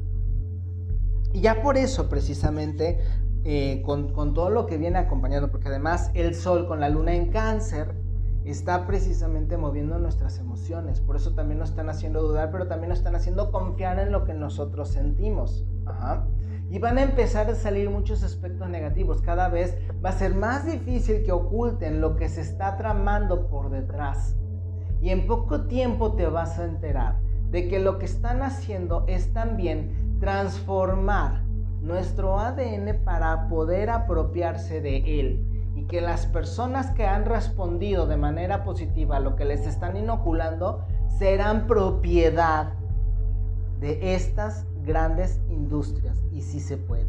Y ya por eso, precisamente, eh, con, con todo lo que viene acompañado, porque además el sol con la luna en cáncer está precisamente moviendo nuestras emociones. Por eso también nos están haciendo dudar, pero también nos están haciendo confiar en lo que nosotros sentimos. Y van a empezar a salir muchos aspectos negativos. Cada vez va a ser más difícil que oculten lo que se está tramando por detrás. Y en poco tiempo te vas a enterar de que lo que están haciendo es también transformar nuestro ADN para poder apropiarse de él que las personas que han respondido de manera positiva a lo que les están inoculando serán propiedad de estas grandes industrias y si se puede.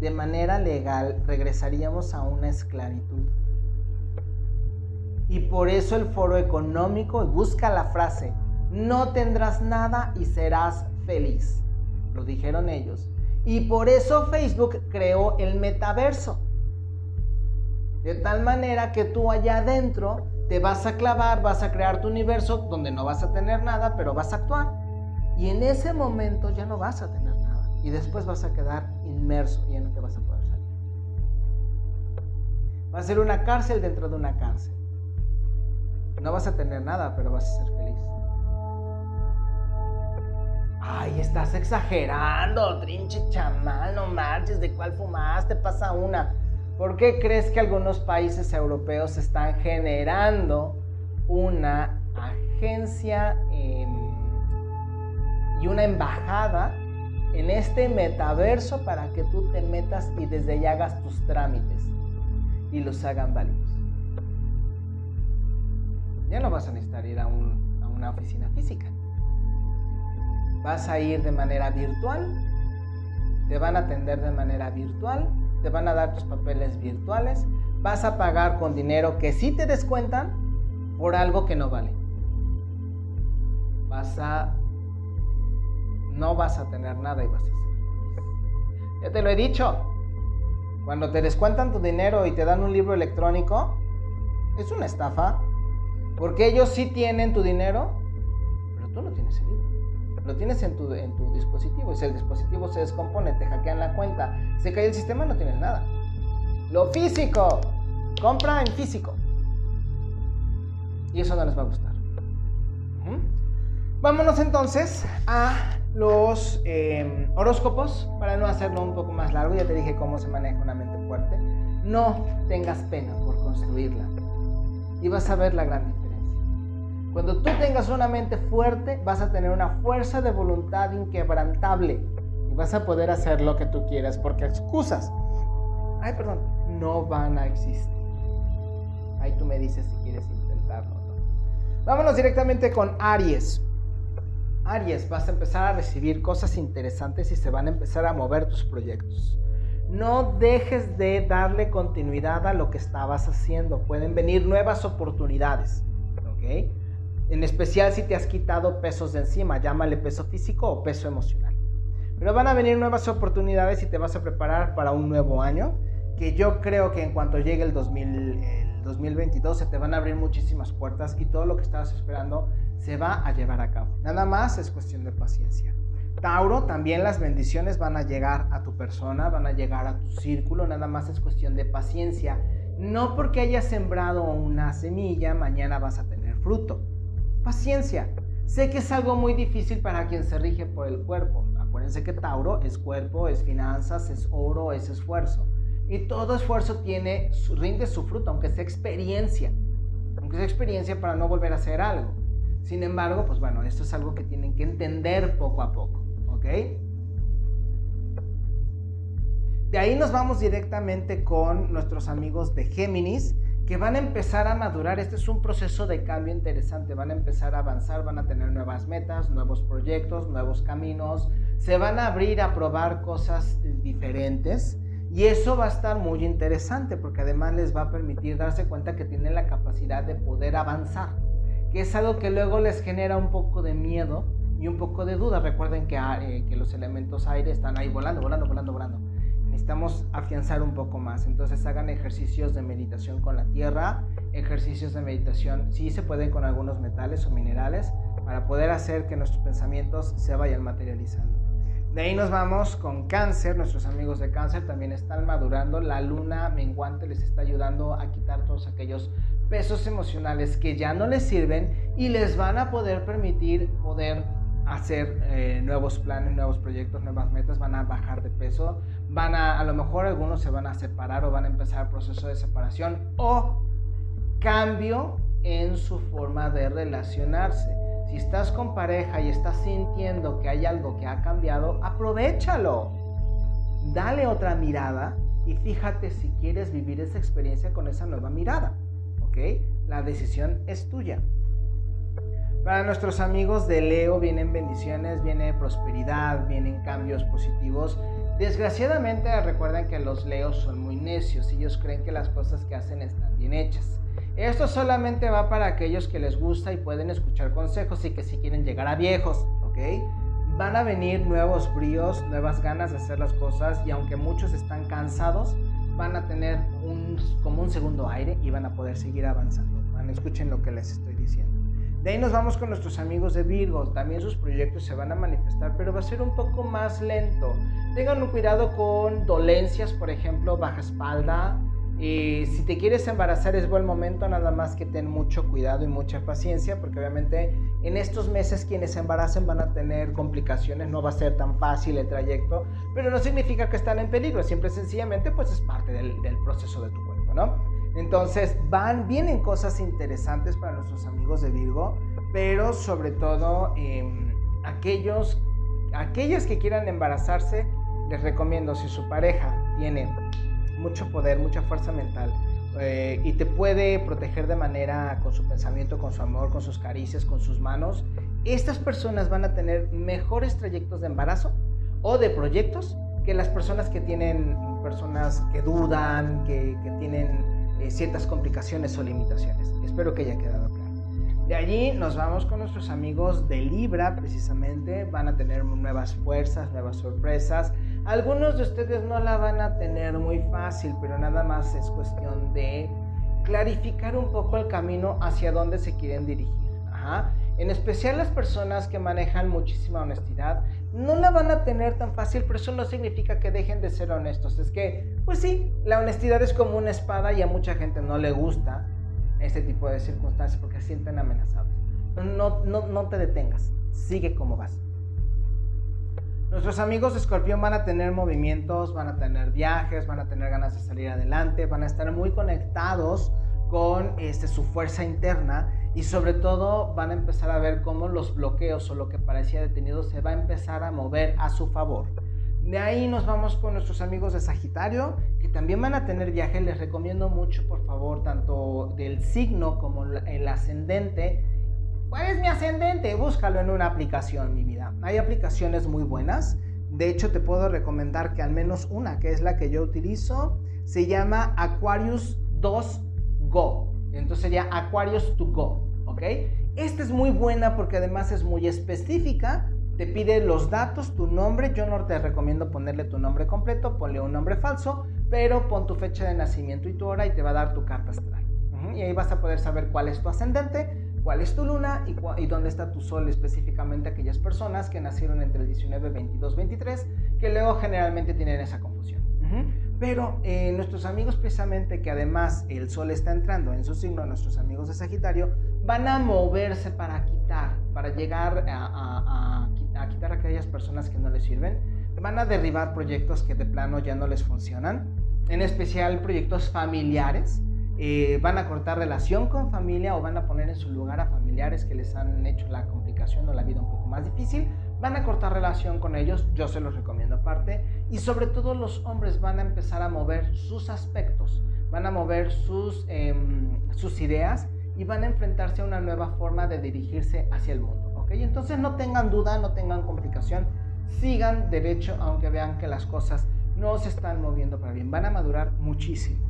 De manera legal regresaríamos a una esclavitud. Y por eso el foro económico busca la frase, no tendrás nada y serás feliz. Lo dijeron ellos. Y por eso Facebook creó el metaverso de tal manera que tú allá adentro te vas a clavar, vas a crear tu universo donde no vas a tener nada, pero vas a actuar. Y en ese momento ya no vas a tener nada. Y después vas a quedar inmerso y ya no te vas a poder salir. Va a ser una cárcel dentro de una cárcel. No vas a tener nada, pero vas a ser feliz. Ay, estás exagerando, trinche chamal, no marches, ¿de cuál fumaste? Pasa una. ¿Por qué crees que algunos países europeos están generando una agencia em, y una embajada en este metaverso para que tú te metas y desde allá hagas tus trámites y los hagan válidos? Ya no vas a necesitar ir a, a una oficina física. Vas a ir de manera virtual, te van a atender de manera virtual te van a dar tus papeles virtuales, vas a pagar con dinero que sí te descuentan por algo que no vale. Vas a no vas a tener nada y vas a ser feliz. Ya te lo he dicho. Cuando te descuentan tu dinero y te dan un libro electrónico, es una estafa. Porque ellos sí tienen tu dinero, pero tú no tienes el libro. Lo tienes en tu, en tu dispositivo. Y si el dispositivo se descompone, te hackean la cuenta, se cae el sistema, no tienes nada. Lo físico. Compra en físico. Y eso no les va a gustar. Vámonos entonces a los em, horóscopos, para no hacerlo un poco más largo, ya te dije cómo se maneja una mente fuerte. No tengas pena por construirla y vas a ver la gran diferencia. Cuando tú tengas una mente fuerte, vas a tener una fuerza de voluntad inquebrantable y vas a poder hacer lo que tú quieras, porque excusas, ay, perdón, no van a existir. Ahí tú me dices si quieres intentarlo no. Vámonos directamente con Aries. Aries, vas a empezar a recibir cosas interesantes y se van a empezar a mover tus proyectos. No dejes de darle continuidad a lo que estabas haciendo. Pueden venir nuevas oportunidades. ¿ok? En especial si te has quitado pesos de encima, llámale peso físico o peso emocional. Pero van a venir nuevas oportunidades y te vas a preparar para un nuevo año, que yo creo que en cuanto llegue el, 2022 se te van a abrir muchísimas puertas y todo lo que estabas esperando se va a llevar a cabo. Nada más es cuestión de paciencia. Tauro, también las bendiciones van a llegar a tu persona, van a llegar a tu círculo, nada más es cuestión de paciencia. No porque hayas sembrado una semilla, mañana vas a tener fruto. Paciencia. Sé que es algo muy difícil para quien se rige por el cuerpo. Acuérdense que Tauro es cuerpo, es finanzas, es oro, es esfuerzo. Y todo esfuerzo tiene, rinde su fruto, aunque sea experiencia. Aunque sea experiencia para no volver a hacer algo. Sin embargo, pues bueno, esto es algo que tienen que entender poco a poco, ¿ok? De ahí nos vamos directamente con nuestros amigos de Géminis, que van a empezar a madurar. Este es un proceso de cambio interesante. Van a empezar a avanzar, van a tener nuevas metas, nuevos proyectos, nuevos caminos. Se van a abrir a probar cosas diferentes. Y eso va a estar muy interesante porque además les va a permitir darse cuenta que tienen la capacidad de poder avanzar que es algo que luego les genera un poco de miedo y un poco de duda. Recuerden que, ah, eh, que los elementos aire están ahí volando, volando, volando, volando. Necesitamos afianzar un poco más. Entonces hagan ejercicios de meditación con la tierra, ejercicios de meditación, sí se pueden con algunos metales o minerales, para poder hacer que nuestros pensamientos se vayan materializando. De ahí nos vamos con cáncer, nuestros amigos de cáncer también están madurando, la luna menguante les está ayudando a quitar todos aquellos pesos emocionales que ya no les sirven y les van a poder permitir poder hacer eh, nuevos planes, nuevos proyectos, nuevas metas, van a bajar de peso, van a, a lo mejor algunos se van a separar o van a empezar el proceso de separación o cambio en su forma de relacionarse. Si estás con pareja y estás sintiendo que hay algo que ha cambiado, aprovechalo. Dale otra mirada y fíjate si quieres vivir esa experiencia con esa nueva mirada. La decisión es tuya. Para nuestros amigos de Leo vienen bendiciones, viene prosperidad, vienen cambios positivos. Desgraciadamente recuerden que los Leos son muy necios, ellos creen que las cosas que hacen están bien hechas. Esto solamente va para aquellos que les gusta y pueden escuchar consejos y que si quieren llegar a viejos, ¿ok? Van a venir nuevos bríos, nuevas ganas de hacer las cosas y aunque muchos están cansados, van a tener un, como un segundo aire y van a poder seguir avanzando. escuchen lo que les estoy diciendo. De ahí nos vamos con nuestros amigos de Virgo. También sus proyectos se van a manifestar, pero va a ser un poco más lento. Tengan cuidado con dolencias, por ejemplo, baja espalda, y si te quieres embarazar es buen momento, nada más que ten mucho cuidado y mucha paciencia, porque obviamente en estos meses quienes se embaracen van a tener complicaciones, no va a ser tan fácil el trayecto, pero no significa que están en peligro, siempre sencillamente pues es parte del, proceso de tu cuerpo, ¿no? Entonces van, vienen cosas interesantes para nuestros amigos de Virgo, pero sobre todo em, aquellos, aquellos que quieran embarazarse, les recomiendo si su pareja tiene mucho poder, mucha fuerza mental eh, y te puede proteger de manera con su pensamiento, con su amor, con sus caricias, con sus manos, estas personas van a tener mejores trayectos de embarazo o de proyectos que las personas que tienen personas que dudan, que, tienen eh, ciertas complicaciones o limitaciones. Espero que haya quedado claro. De allí nos vamos con nuestros amigos de Libra, precisamente. Van a tener nuevas fuerzas, nuevas sorpresas Algunos de ustedes no la van a tener muy fácil, pero nada más es cuestión de clarificar un poco el camino hacia dónde se quieren dirigir. En especial las personas que manejan muchísima honestidad, no la van a tener tan fácil, pero eso no significa que dejen de ser honestos. Es que, pues sí, la honestidad es como una espada y a mucha gente no le gusta ese tipo de circunstancias porque se sienten amenazados. No, no, no te detengas, sigue como vas. Nuestros amigos de Escorpión van a tener movimientos, van a tener viajes, van a tener ganas de salir adelante, van a estar muy conectados con este, su fuerza interna y sobre todo van a empezar a ver cómo los bloqueos o lo que parecía detenido se va a empezar a mover a su favor. De ahí nos vamos con nuestros amigos de Sagitario, que también van a tener viaje. Les recomiendo mucho, por favor, tanto del signo como el ascendente ¿Cuál es mi ascendente? Búscalo en una aplicación, mi vida. Hay aplicaciones muy buenas. De hecho, te puedo recomendar que al menos una, que es la que yo utilizo, se llama Aquarius 2 Go. Entonces sería Aquarius to Go, ¿ok? Esta es muy buena porque además es muy específica. Te pide los datos, tu nombre. Yo no te recomiendo ponerle tu nombre completo, ponle un nombre falso, pero pon tu fecha de nacimiento y tu hora y te va a dar tu carta astral. Y ahí vas a poder saber cuál es tu ascendente cuál es tu luna y, dónde está tu sol específicamente aquellas personas que nacieron entre el 19, 22, 23, que luego generalmente tienen esa confusión. Pero eh, nuestros amigos precisamente que además el sol está entrando en su signo, nuestros amigos de Sagitario, van a moverse para quitar, para llegar a, a quitar a aquellas personas que no les sirven. Van a derribar proyectos que de plano ya no les funcionan, en especial proyectos familiares eh, van a cortar relación con familia o van a poner en su lugar a familiares que les han hecho la complicación o la vida un poco más difícil, van a cortar relación con ellos, yo se los recomiendo aparte, y sobre todo los hombres van a empezar a mover sus aspectos, van a mover sus, em, sus ideas y van a enfrentarse a una nueva forma de dirigirse hacia el mundo. ¿ok? Entonces no tengan duda, no tengan complicación, sigan derecho aunque vean que las cosas no se están moviendo para bien, van a madurar muchísimo.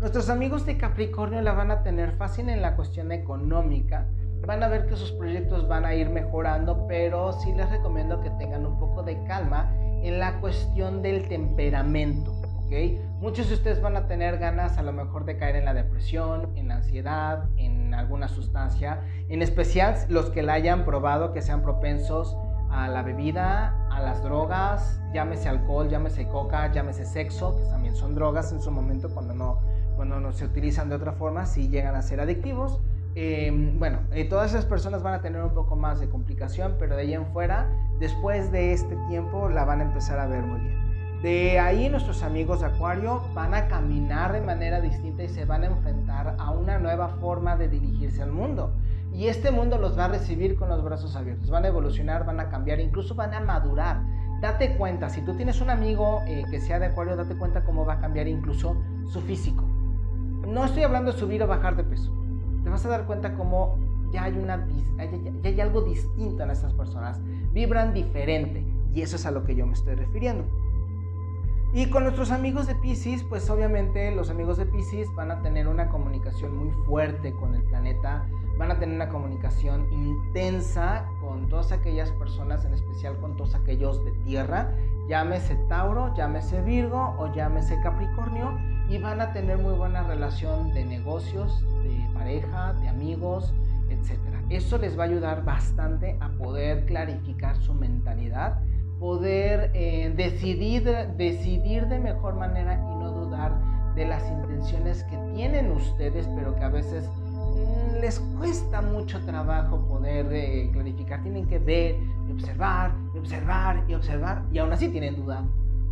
Nuestros amigos de Capricornio la van a tener fácil en la cuestión económica. Van a ver que sus proyectos van a ir mejorando, pero sí les recomiendo que tengan un poco de calma en la cuestión del temperamento. ¿okay? Muchos de ustedes van a tener ganas a lo mejor de caer en la depresión, en la ansiedad, en alguna sustancia, en especial los que la hayan probado, que sean propensos a la bebida, a las drogas, llámese alcohol, llámese coca, llámese sexo, que también son drogas en su momento cuando no cuando no se utilizan de otra forma, sí llegan a ser adictivos. Em, bueno, eh, todas esas personas van a tener un poco más de complicación, pero de ahí en fuera, después de este tiempo, la van a empezar a ver muy bien. De ahí nuestros amigos de Acuario van a caminar de manera distinta y se van a enfrentar a una nueva forma de dirigirse al mundo. Y este mundo los va a recibir con los brazos abiertos. Van a evolucionar, van a cambiar, incluso van a madurar. Date cuenta, si tú tienes un amigo eh, que sea de Acuario, date cuenta cómo va a cambiar incluso su físico no estoy hablando de subir o bajar de peso. Te vas a dar cuenta cómo ya hay, una, ya algo distinto en estas personas. Vibran diferente. Y eso es a lo que yo me estoy refiriendo. Y con nuestros amigos de Pisces, pues obviamente los amigos de Pisces van a tener una comunicación muy fuerte con el planeta, van a tener una comunicación intensa con todas aquellas personas, en especial con todos aquellos de tierra, llámese Tauro, llámese Virgo o llámese Capricornio, y van a tener muy buena relación de negocios, de pareja, de amigos, etc. Eso les va a ayudar bastante a poder clarificar su mentalidad, poder eh, decidir, decidir de mejor manera y no dudar de las intenciones que tienen ustedes, pero que a veces mm, les cuesta mucho trabajo poder eh, clarificar. Tienen que ver y observar y observar y observar y aún así tienen duda.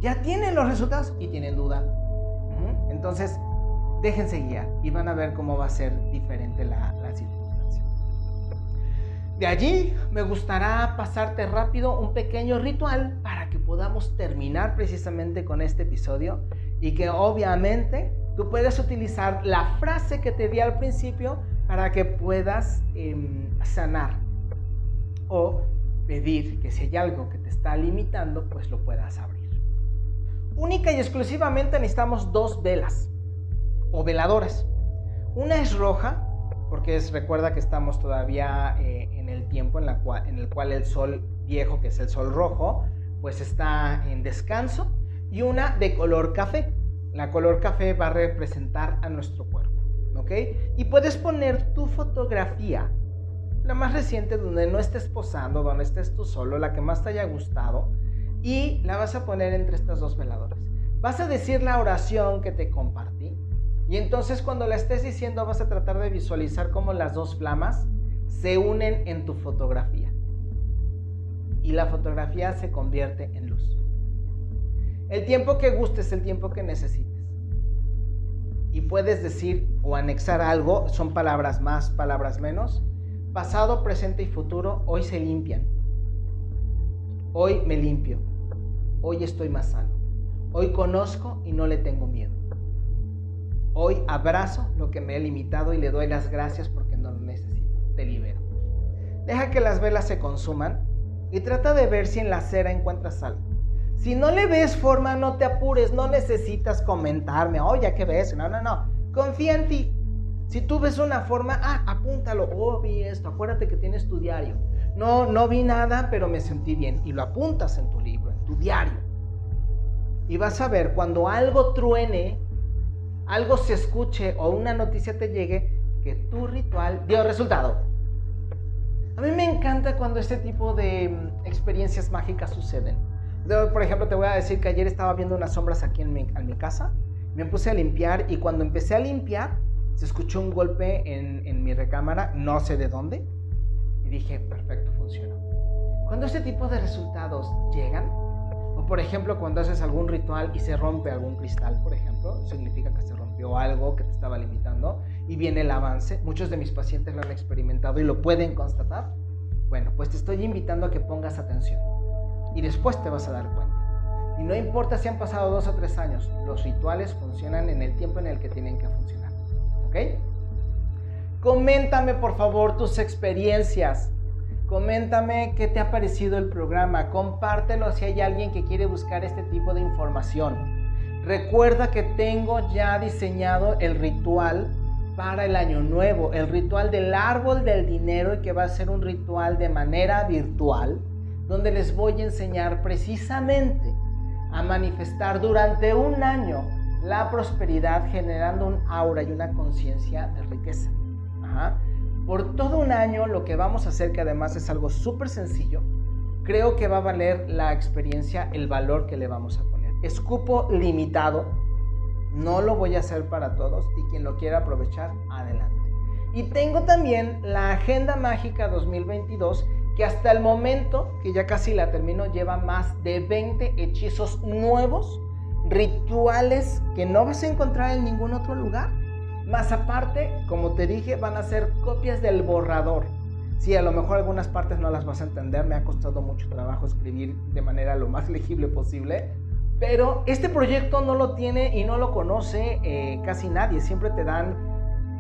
Ya tienen los resultados y tienen duda entonces, déjense guiar y van a ver cómo va a ser diferente la, circunstancia. De allí me gustará pasarte rápido un pequeño ritual para que podamos terminar precisamente con este episodio y que obviamente tú puedes utilizar la frase que te di al principio para que puedas em, sanar o pedir que si hay algo que te está limitando, pues lo puedas abrir. Única y exclusivamente necesitamos dos velas o veladoras. Una es roja, porque es, recuerda que estamos todavía eh, en el tiempo en, la cual, en el cual el sol viejo, que es el sol rojo, pues está en descanso y una de color café. La color café va a representar a nuestro cuerpo, ¿ok? Y puedes poner tu fotografía, la más reciente donde no estés posando, donde estés tú solo, la que más te haya gustado, y la vas a poner entre estas dos veladoras. Vas a decir la oración que te compartí y entonces cuando la estés diciendo vas a tratar de visualizar cómo las dos flamas se unen en tu fotografía. Y la fotografía se convierte en luz. El tiempo que gustes, el tiempo que necesites. Y puedes decir o anexar algo, son palabras más, palabras menos. Pasado, presente y futuro hoy se limpian. Hoy me limpio. Hoy estoy más sano. Hoy conozco y no le tengo miedo. Hoy abrazo lo que me he limitado y le doy las gracias porque no lo necesito. Te libero. Deja que las velas se consuman y trata de ver si en la cera encuentras algo. Si no le ves forma, no te apures, no necesitas comentarme, oye, ¿qué ves? No, no, no. Confía en ti. Si tú ves una forma, ah, apúntalo. Oh, vi esto. Acuérdate que tienes tu diario. No, no vi nada, pero me sentí bien. Y lo apuntas en tu libro, tu diario. Y vas a ver, cuando algo truene, algo se escuche o una noticia te llegue, que tu ritual dio resultado. A mí me encanta cuando este tipo de mm, experiencias mágicas suceden por ejemplo, te voy a decir que ayer estaba viendo unas sombras aquí en mi, casa. Me puse a limpiar y cuando empecé a limpiar, se escuchó un golpe en, en mi recámara, no sé de dónde. Y dije, perfecto, funcionó. Cuando este tipo de resultados llegan, o por ejemplo cuando haces algún ritual y se rompe algún cristal, por ejemplo, significa que se rompió algo que te estaba limitando y viene el avance. Muchos de mis pacientes lo han experimentado y lo pueden constatar. Bueno, pues te estoy invitando a que pongas atención y después te vas a dar cuenta. Y no importa si han pasado dos o tres años, los rituales funcionan en el tiempo en el que tienen que funcionar. ¿Ok? Coméntame por favor tus experiencias. Coméntame qué te ha parecido el programa. Compártelo si hay alguien que quiere buscar este tipo de información. Recuerda que tengo ya diseñado el ritual para el año nuevo, el ritual del árbol del dinero y que va a ser un ritual de manera virtual donde les voy a enseñar precisamente a manifestar durante un año la prosperidad generando un aura y una conciencia de riqueza. Por todo un año lo que vamos a hacer, que además es algo súper sencillo, creo que va a valer la experiencia, el valor que le vamos a poner. Escupo limitado, no lo voy a hacer para todos y quien lo quiera aprovechar, adelante. Y tengo también la Agenda Mágica 2022 que hasta el momento, que ya casi la termino, lleva más de 20 hechizos nuevos, rituales que no vas a encontrar en ningún otro lugar. Más aparte, como te dije, van a ser copias del borrador. Sí, a lo mejor algunas partes no las vas a entender, me ha costado mucho trabajo escribir de manera lo más legible posible, pero este proyecto no lo tiene y no lo conoce eh, casi nadie, siempre te dan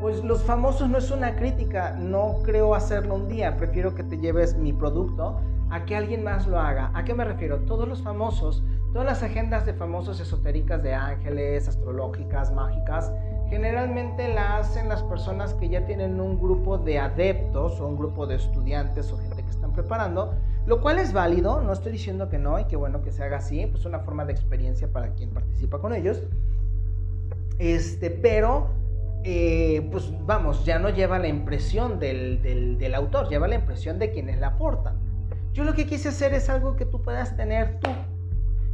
pues los famosos no es una crítica, no creo hacerlo un día, prefiero que te lleves mi producto a que alguien más lo haga. ¿A qué me refiero? Todos los famosos, todas las agendas de famosos esotéricas de ángeles, astrológicas, mágicas, generalmente la hacen las personas que ya tienen un grupo de adeptos o un grupo de estudiantes o gente que están preparando, lo cual es válido, no estoy diciendo que no y que bueno que se haga así, pues una forma de experiencia para quien participa con ellos. Este, pero eh, pues vamos, ya no lleva la impresión del, del, autor, lleva la impresión de quienes la aportan. Yo lo que quise hacer es algo que tú puedas tener tú,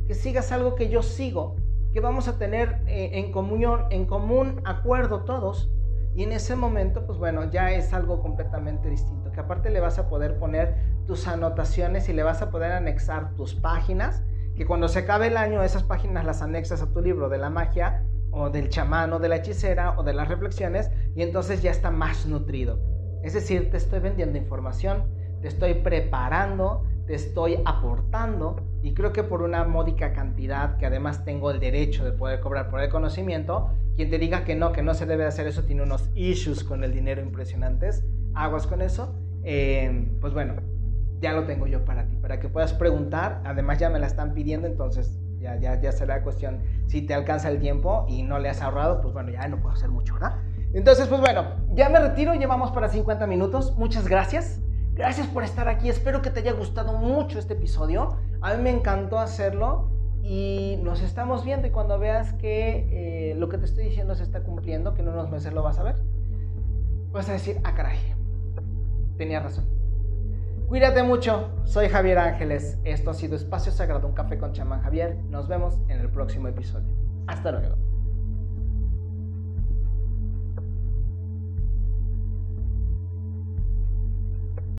que sigas algo que yo sigo, que vamos a tener eh, en comunión, en común acuerdo todos. Y en ese momento, pues bueno, ya es algo completamente distinto, que aparte le vas a poder poner tus anotaciones y le vas a poder anexar tus páginas, que cuando se acabe el año esas páginas las anexas a tu libro de la magia o del chamán o de la hechicera o de las reflexiones y entonces ya está más nutrido. Es decir, te estoy vendiendo información, te estoy preparando, te estoy aportando y creo que por una módica cantidad que además tengo el derecho de poder cobrar por el conocimiento, quien te diga que no, que no se debe hacer eso tiene unos issues con el dinero impresionantes, aguas con eso, eh, pues bueno, ya lo tengo yo para ti, para que puedas preguntar, además ya me la están pidiendo, entonces ya, ya, ya será cuestión, si te alcanza el tiempo y no le has ahorrado, pues bueno, ya no puedo hacer mucho, ¿verdad? Entonces, pues bueno, ya me retiro, llevamos para 50 minutos. Muchas gracias. Gracias por estar aquí. Espero que te haya gustado mucho este episodio. A mí me encantó hacerlo y nos estamos viendo y cuando veas que eh, lo que te estoy diciendo se está cumpliendo, que en unos meses lo vas a ver, vas a decir, ah, caray, tenía razón. Cuídate mucho, soy Javier Ángeles, esto ha sido Espacio Sagrado, un café con chamán Javier, nos vemos en el próximo episodio. Hasta luego.